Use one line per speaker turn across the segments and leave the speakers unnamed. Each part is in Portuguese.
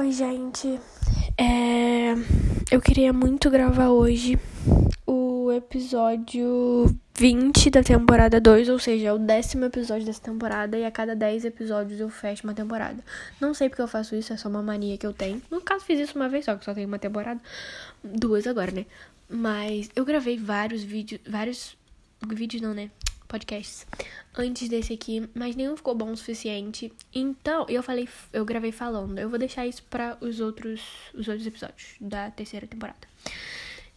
Oi, gente. É... Eu queria muito gravar hoje o episódio 20 da temporada 2, ou seja, é o décimo episódio dessa temporada, e a cada 10 episódios eu fecho uma temporada. Não sei porque eu faço isso, é só uma mania que eu tenho. No caso, fiz isso uma vez só, que só tem uma temporada. Duas agora, né? Mas eu gravei vários vídeos. Vários. Vídeos não, né? Podcasts antes desse aqui, mas nenhum ficou bom o suficiente. Então, eu falei, eu gravei falando. Eu vou deixar isso para os outros os outros episódios da terceira temporada.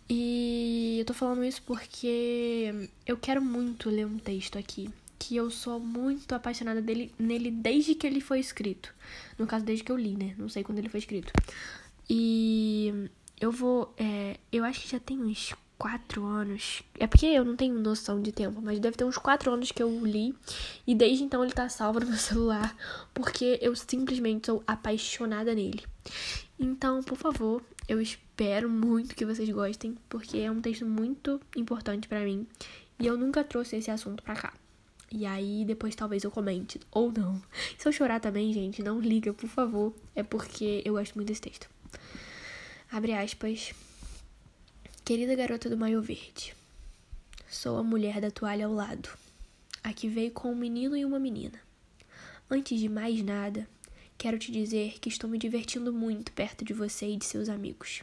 E eu tô falando isso porque eu quero muito ler um texto aqui que eu sou muito apaixonada dele, nele desde que ele foi escrito. No caso, desde que eu li, né? Não sei quando ele foi escrito. E eu vou. É, eu acho que já tem uns quatro anos. É porque eu não tenho noção de tempo, mas deve ter uns quatro anos que eu li. E desde então ele tá salvo no meu celular. Porque eu simplesmente sou apaixonada nele. Então, por favor, eu espero muito que vocês gostem. Porque é um texto muito importante para mim. E eu nunca trouxe esse assunto pra cá. E aí, depois talvez eu comente. Ou não. Se eu chorar também, gente, não liga, por favor. É porque eu gosto muito desse texto. Abre aspas. Querida garota do maio verde, sou a mulher da toalha ao lado, a que veio com um menino e uma menina. Antes de mais nada, quero te dizer que estou me divertindo muito perto de você e de seus amigos.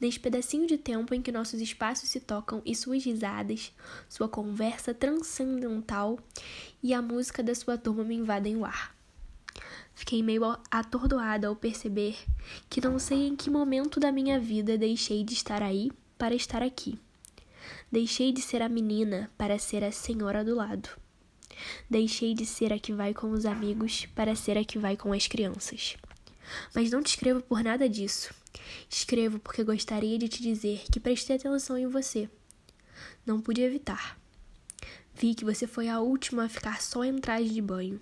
Neste pedacinho de tempo em que nossos espaços se tocam e suas risadas, sua conversa transcendental e a música da sua turma me invadem o ar. Fiquei meio atordoada ao perceber que não sei em que momento da minha vida deixei de estar aí para estar aqui. Deixei de ser a menina para ser a senhora do lado. Deixei de ser a que vai com os amigos para ser a que vai com as crianças. Mas não te escrevo por nada disso. Escrevo porque gostaria de te dizer que prestei atenção em você. Não pude evitar. Vi que você foi a última a ficar só em traje de banho.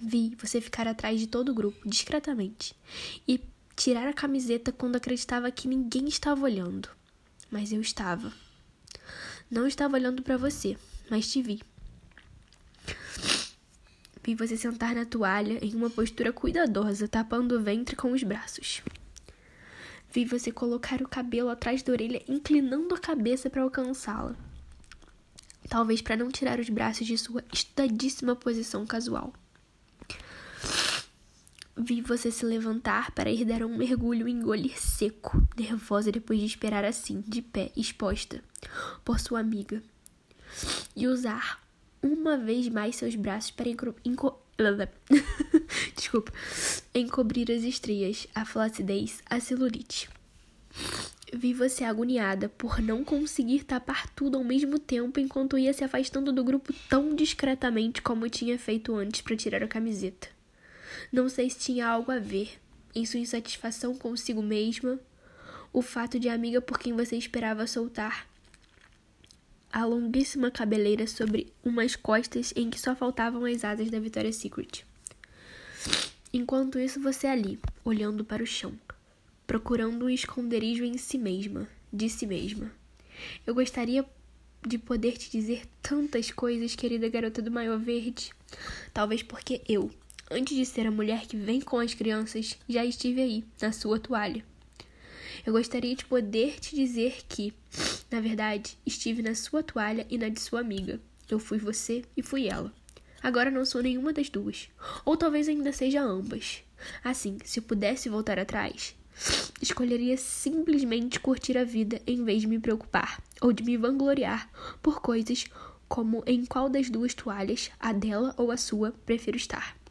Vi você ficar atrás de todo o grupo, discretamente, e tirar a camiseta quando acreditava que ninguém estava olhando. Mas eu estava. Não estava olhando para você, mas te vi. Vi você sentar na toalha em uma postura cuidadosa, tapando o ventre com os braços. Vi você colocar o cabelo atrás da orelha, inclinando a cabeça para alcançá-la. Talvez para não tirar os braços de sua estudadíssima posição casual. Vi você se levantar para ir dar um mergulho e engolir seco, nervosa depois de esperar assim, de pé, exposta, por sua amiga. E usar uma vez mais seus braços para enco... Desculpa. encobrir as estrias, a flacidez, a celulite. Vi você agoniada por não conseguir tapar tudo ao mesmo tempo enquanto ia se afastando do grupo tão discretamente como tinha feito antes para tirar a camiseta. Não sei se tinha algo a ver em sua insatisfação consigo mesma, o fato de a amiga por quem você esperava soltar a longuíssima cabeleira sobre umas costas em que só faltavam as asas da Victoria's Secret. Enquanto isso, você ali, olhando para o chão, procurando um esconderijo em si mesma, de si mesma. Eu gostaria de poder te dizer tantas coisas, querida garota do maior verde. Talvez porque eu, Antes de ser a mulher que vem com as crianças, já estive aí, na sua toalha. Eu gostaria de poder te dizer que, na verdade, estive na sua toalha e na de sua amiga. Eu fui você e fui ela. Agora não sou nenhuma das duas. Ou talvez ainda seja ambas. Assim, se pudesse voltar atrás, escolheria simplesmente curtir a vida em vez de me preocupar ou de me vangloriar por coisas como em qual das duas toalhas, a dela ou a sua, prefiro estar.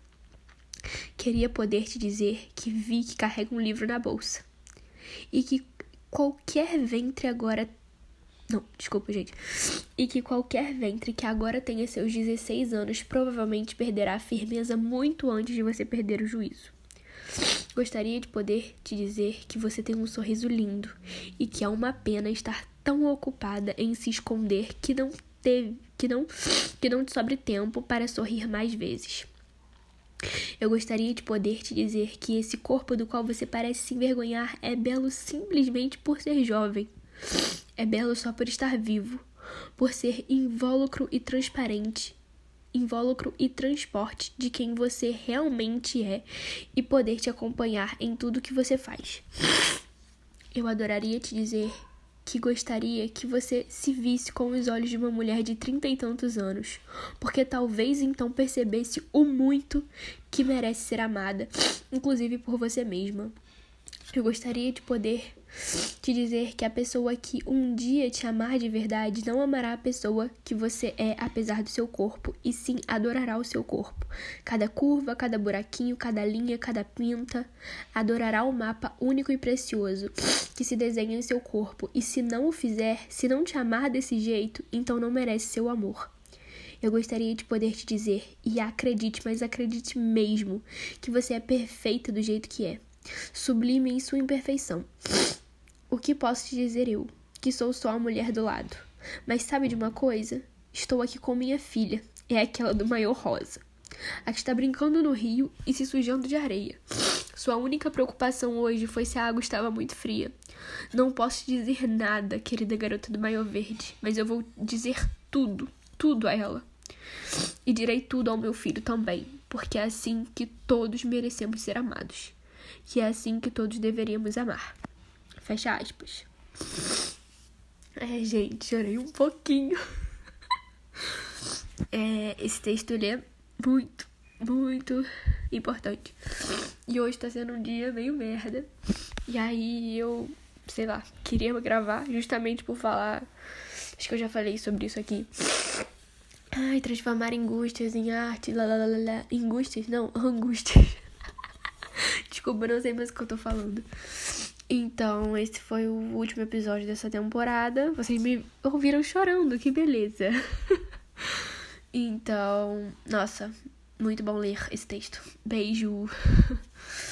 Queria poder te dizer que vi que carrega um livro na bolsa. E que qualquer ventre agora. Não, desculpa, gente. E que qualquer ventre que agora tenha seus 16 anos provavelmente perderá a firmeza muito antes de você perder o juízo. Gostaria de poder te dizer que você tem um sorriso lindo e que é uma pena estar tão ocupada em se esconder que não teve, que não, que não te sobre tempo para sorrir mais vezes. Eu gostaria de poder te dizer que esse corpo do qual você parece se envergonhar é belo simplesmente por ser jovem. É belo só por estar vivo, por ser invólucro e transparente, invólucro e transporte de quem você realmente é e poder te acompanhar em tudo que você faz. Eu adoraria te dizer que gostaria que você se visse com os olhos de uma mulher de trinta e tantos anos, porque talvez então percebesse o muito que merece ser amada, inclusive por você mesma. Eu gostaria de poder te dizer que a pessoa que um dia te amar de verdade não amará a pessoa que você é apesar do seu corpo, e sim adorará o seu corpo. Cada curva, cada buraquinho, cada linha, cada pinta. Adorará o mapa único e precioso que se desenha em seu corpo, e se não o fizer, se não te amar desse jeito, então não merece seu amor. Eu gostaria de poder te dizer, e acredite, mas acredite mesmo, que você é perfeita do jeito que é, sublime em sua imperfeição. O que posso te dizer eu, que sou só a mulher do lado? Mas sabe de uma coisa? Estou aqui com minha filha, é aquela do maior rosa. A que está brincando no rio e se sujando de areia. Sua única preocupação hoje foi se a água estava muito fria. Não posso te dizer nada, querida garota do maior verde, mas eu vou dizer tudo, tudo a ela. E direi tudo ao meu filho também, porque é assim que todos merecemos ser amados. Que é assim que todos deveríamos amar. Fecha aspas. É, gente, chorei um pouquinho. É, esse texto ele é muito, muito importante. E hoje tá sendo um dia meio merda. E aí eu, sei lá, queria gravar justamente por falar. Acho que eu já falei sobre isso aqui. Ai, transformar angústias em arte, lá, lá, lá, lá. Angústias? Não, angústias. Desculpa, não sei mais o que eu tô falando. Então, esse foi o último episódio dessa temporada. Vocês me ouviram chorando, que beleza. então, nossa, muito bom ler esse texto. Beijo.